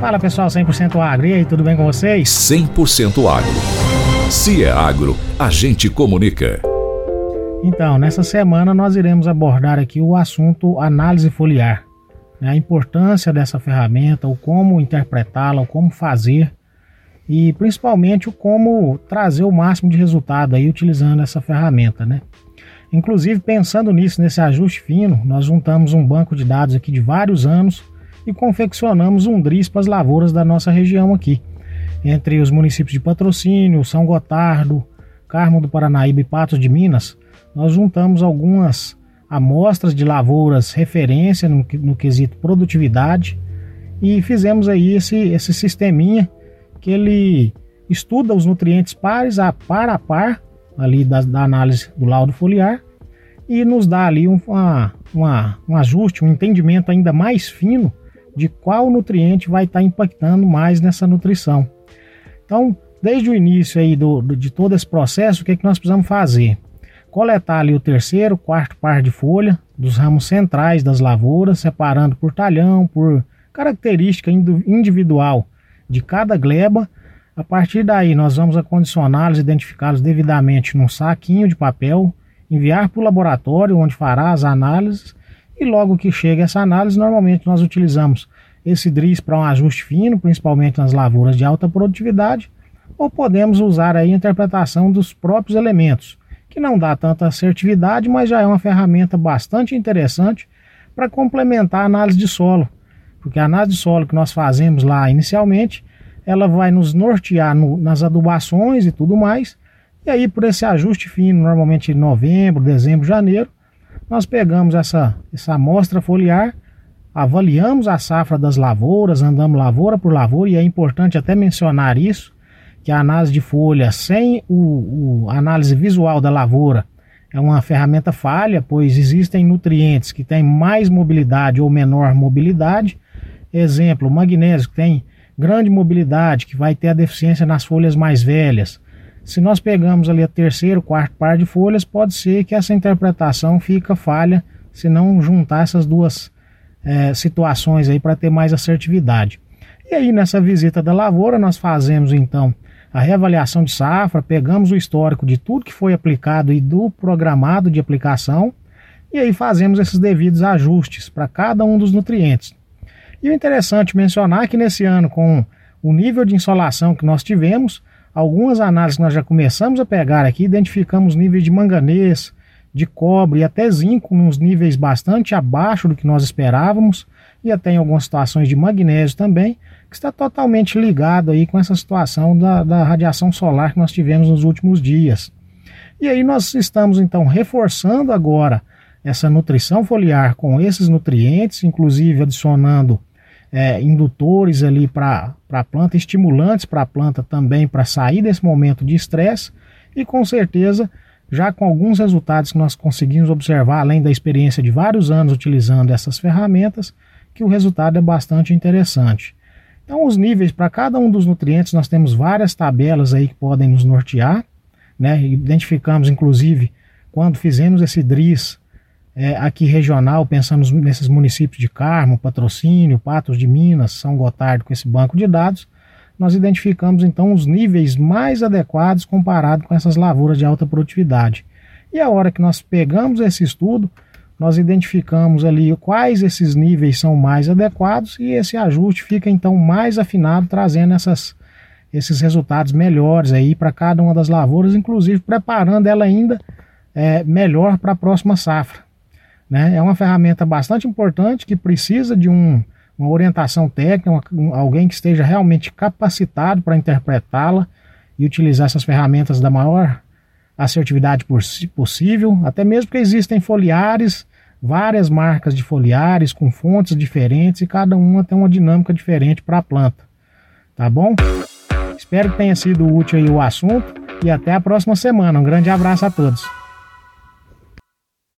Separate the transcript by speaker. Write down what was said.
Speaker 1: Fala pessoal, 100% Agro. E aí, tudo bem com vocês?
Speaker 2: 100% Agro. Se é agro, a gente comunica.
Speaker 1: Então, nessa semana nós iremos abordar aqui o assunto análise foliar. Né? A importância dessa ferramenta, o como interpretá-la, o como fazer e principalmente o como trazer o máximo de resultado aí utilizando essa ferramenta, né? Inclusive, pensando nisso, nesse ajuste fino, nós juntamos um banco de dados aqui de vários anos e confeccionamos um DRIS para as lavouras da nossa região aqui, entre os municípios de Patrocínio, São Gotardo, Carmo do Paranaíba e Patos de Minas. Nós juntamos algumas amostras de lavouras referência no, no quesito produtividade e fizemos aí esse, esse sisteminha que ele estuda os nutrientes pares a par a par ali da, da análise do laudo foliar e nos dá ali um, uma, uma, um ajuste, um entendimento ainda mais fino de qual nutriente vai estar tá impactando mais nessa nutrição. Então, desde o início aí do, do, de todo esse processo, o que, é que nós precisamos fazer? Coletar ali o terceiro, quarto par de folha dos ramos centrais das lavouras, separando por talhão, por característica individual de cada gleba. A partir daí, nós vamos acondicioná-los, identificá-los devidamente num saquinho de papel, enviar para o laboratório onde fará as análises e logo que chega essa análise, normalmente nós utilizamos esse DRIS para um ajuste fino, principalmente nas lavouras de alta produtividade, ou podemos usar a interpretação dos próprios elementos, que não dá tanta assertividade, mas já é uma ferramenta bastante interessante para complementar a análise de solo, porque a análise de solo que nós fazemos lá inicialmente, ela vai nos nortear no, nas adubações e tudo mais, e aí por esse ajuste fino, normalmente em novembro, dezembro, janeiro, nós pegamos essa, essa amostra foliar, avaliamos a safra das lavouras, andamos lavoura por lavoura, e é importante até mencionar isso, que a análise de folha sem o, o análise visual da lavoura é uma ferramenta falha, pois existem nutrientes que têm mais mobilidade ou menor mobilidade. Exemplo, magnésio que tem grande mobilidade, que vai ter a deficiência nas folhas mais velhas. Se nós pegamos ali a terceiro, quarto par de folhas, pode ser que essa interpretação fica falha se não juntar essas duas é, situações aí para ter mais assertividade. E aí nessa visita da lavoura nós fazemos então a reavaliação de safra, pegamos o histórico de tudo que foi aplicado e do programado de aplicação e aí fazemos esses devidos ajustes para cada um dos nutrientes. E o interessante mencionar que nesse ano, com o nível de insolação que nós tivemos, algumas análises que nós já começamos a pegar aqui, identificamos níveis de manganês, de cobre e até zinco nos níveis bastante abaixo do que nós esperávamos, e até em algumas situações de magnésio também, que está totalmente ligado aí com essa situação da, da radiação solar que nós tivemos nos últimos dias. E aí nós estamos então reforçando agora essa nutrição foliar com esses nutrientes, inclusive adicionando é, indutores ali para a planta, estimulantes para a planta também para sair desse momento de estresse e com certeza já com alguns resultados que nós conseguimos observar, além da experiência de vários anos utilizando essas ferramentas, que o resultado é bastante interessante. Então, os níveis para cada um dos nutrientes, nós temos várias tabelas aí que podem nos nortear, né? Identificamos, inclusive, quando fizemos esse DRIS é, aqui regional, pensamos nesses municípios de Carmo, Patrocínio, Patos de Minas, São Gotardo, com esse banco de dados, nós identificamos então os níveis mais adequados comparado com essas lavouras de alta produtividade. E a hora que nós pegamos esse estudo, nós identificamos ali quais esses níveis são mais adequados e esse ajuste fica então mais afinado, trazendo essas, esses resultados melhores aí para cada uma das lavouras, inclusive preparando ela ainda é, melhor para a próxima safra. Né? É uma ferramenta bastante importante que precisa de um, uma orientação técnica, uma, um, alguém que esteja realmente capacitado para interpretá-la e utilizar essas ferramentas da maior assertividade possível, até mesmo porque existem foliares, várias marcas de foliares com fontes diferentes e cada uma tem uma dinâmica diferente para a planta. Tá bom? Espero que tenha sido útil o assunto e até a próxima semana. Um grande abraço a todos.